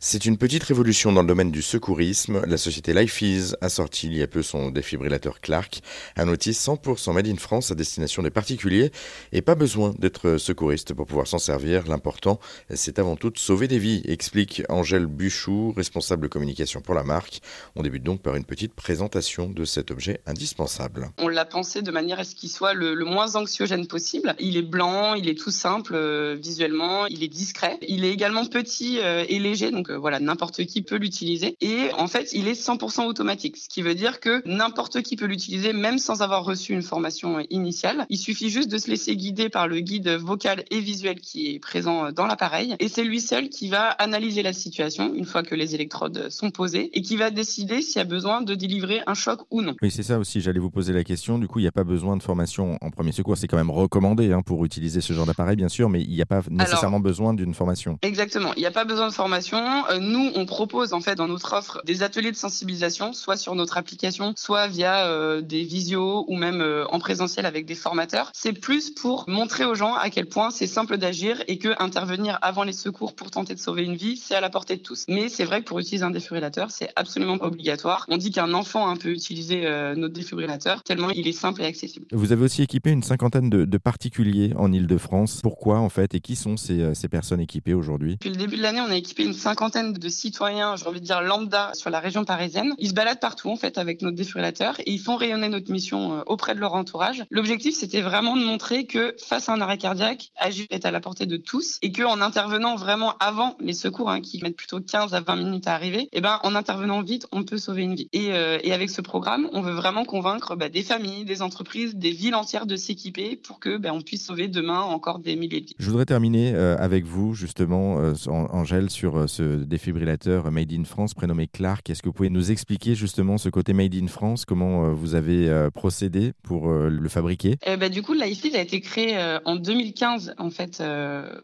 C'est une petite révolution dans le domaine du secourisme. La société LifeEase a sorti il y a peu son défibrillateur Clark, un outil 100% made in France à destination des particuliers et pas besoin d'être secouriste pour pouvoir s'en servir. L'important, c'est avant tout de sauver des vies, explique Angèle Buchou, responsable communication pour la marque. On débute donc par une petite présentation de cet objet indispensable. On l'a pensé de manière à ce qu'il soit le, moins anxiogène possible. Il est blanc, il est tout simple euh, visuellement, il est discret. Il est également petit euh, et léger, donc voilà, n'importe qui peut l'utiliser. Et en fait, il est 100% automatique, ce qui veut dire que n'importe qui peut l'utiliser même sans avoir reçu une formation initiale. Il suffit juste de se laisser guider par le guide vocal et visuel qui est présent dans l'appareil. Et c'est lui seul qui va analyser la situation une fois que les électrodes sont posées et qui va décider s'il y a besoin de délivrer un choc ou non. Oui, c'est ça aussi. J'allais vous poser la question. Du coup, il n'y a pas besoin de formation en premier secours. C'est quand même recommandé hein, pour utiliser ce genre d'appareil, bien sûr, mais il n'y a pas nécessairement besoin d'une formation. Exactement. Il n'y a pas besoin de formation. Euh, nous, on propose en fait dans notre offre des ateliers de sensibilisation, soit sur notre application, soit via euh, des visios ou même euh, en présentiel avec des formateurs. C'est plus pour montrer aux gens à quel point c'est simple d'agir et que intervenir avant les secours pour tenter de sauver une vie, c'est à la portée de tous. Mais c'est vrai que pour utiliser un défibrillateur, c'est absolument pas obligatoire. On dit qu'un enfant peut utiliser notre défibrillateur tellement il est simple et accessible. Vous avez aussi équipé une cinquantaine de, particuliers en Ile-de-France. Pourquoi en fait et qui sont ces, ces personnes équipées aujourd'hui? Depuis le début de l'année, on a équipé une cinquantaine de citoyens, j'ai envie de dire lambda, sur la région parisienne. Ils se baladent partout en fait avec notre défibrillateur et ils font rayonner notre mission euh, auprès de leur entourage. L'objectif, c'était vraiment de montrer que face à un arrêt cardiaque, agir est à la portée de tous et qu'en intervenant vraiment avant les secours, hein, qui mettent plutôt 15 à 20 minutes à arriver, et eh ben en intervenant vite, on peut sauver une vie. Et, euh, avec ce programme, on veut vraiment convaincre bah, des familles, des entreprises, des villes entières de s'équiper pour que bah, on puisse sauver demain encore des milliers de vies. Je voudrais terminer euh, avec vous justement, Angèle, sur ce défibrillateur Made in France prénommé Clark. Est-ce que vous pouvez nous expliquer justement ce côté Made in France, comment euh, vous avez euh, procédé pour euh, le fabriquer? Eh ben, Du coup, l'IFID a été créé en 2015 en fait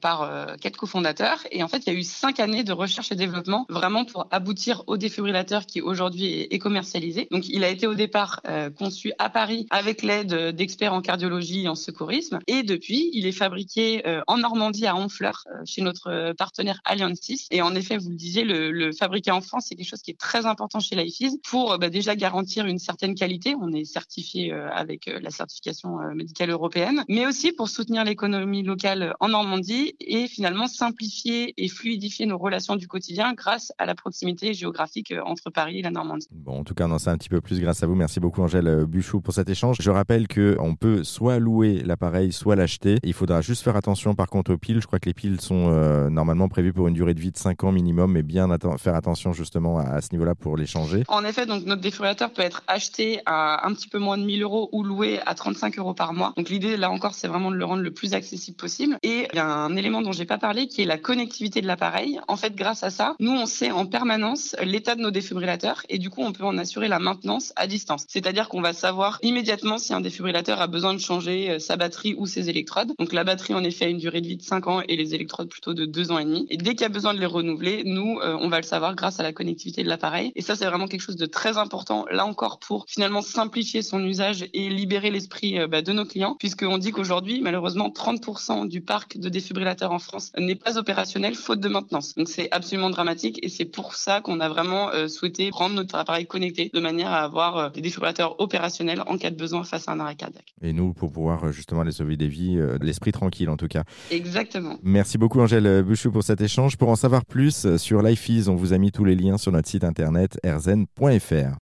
par quatre cofondateurs et en fait il y a eu cinq années de recherche et développement vraiment pour aboutir au défibrillateur qui aujourd'hui est commercialisé. Donc il a été au départ conçu à Paris avec l'aide d'experts en cardiologie et en secourisme et depuis il est fabriqué en Normandie à Honfleur chez notre partenaire Allianz 6 et en effet vous le disiez le, le fabriquer en France, c'est quelque chose qui est très important chez LifeEase pour bah, déjà garantir une certaine qualité. On est certifié euh, avec euh, la certification euh, médicale européenne, mais aussi pour soutenir l'économie locale en Normandie et finalement simplifier et fluidifier nos relations du quotidien grâce à la proximité géographique entre Paris et la Normandie. Bon, en tout cas, on en sait un petit peu plus grâce à vous. Merci beaucoup, Angèle Buchou, pour cet échange. Je rappelle qu'on peut soit louer l'appareil, soit l'acheter. Il faudra juste faire attention par contre aux piles. Je crois que les piles sont normalement prévues pour une durée de vie de 5 ans minimum, mais bien faire attention justement à, ce niveau-là pour les changer En effet, donc notre défibrillateur peut être acheté à un petit peu moins de 1000 euros ou loué à 35 euros par mois. Donc l'idée là encore, c'est vraiment de le rendre le plus accessible possible. Et il y a un élément dont j'ai pas parlé qui est la connectivité de l'appareil. En fait, grâce à ça, nous on sait en permanence l'état de nos défibrillateurs et du coup on peut en assurer la maintenance à distance. C'est-à-dire qu'on va savoir immédiatement si un défibrillateur a besoin de changer euh, sa batterie ou ses électrodes. Donc la batterie en effet a une durée de vie de 5 ans et les électrodes plutôt de 2 ans et demi. Et dès qu'il y a besoin de les renouveler, nous euh, on va le savoir grâce à la connectivité de l'appareil. Et ça, c'est vraiment quelque chose de très important, là encore, pour finalement simplifier son usage et libérer l'esprit euh, bah, de nos clients, puisqu'on dit qu'aujourd'hui, malheureusement, 30% du parc de défibrillateurs en France n'est pas opérationnel faute de maintenance. Donc c'est absolument dramatique et c'est pour ça qu'on a vraiment euh, souhaité rendre notre appareil connecté de manière à avoir euh, des défibrillateurs opérationnels en cas de besoin face à un arrêt cardiaque. Et nous, pour pouvoir justement les sauver des vies, l'esprit tranquille en tout cas. Exactement. Merci beaucoup Angèle Bouchou pour cet échange. Pour en savoir plus sur LifeEase, on vous a mis tous les liens sur notre site internet erzen.fr.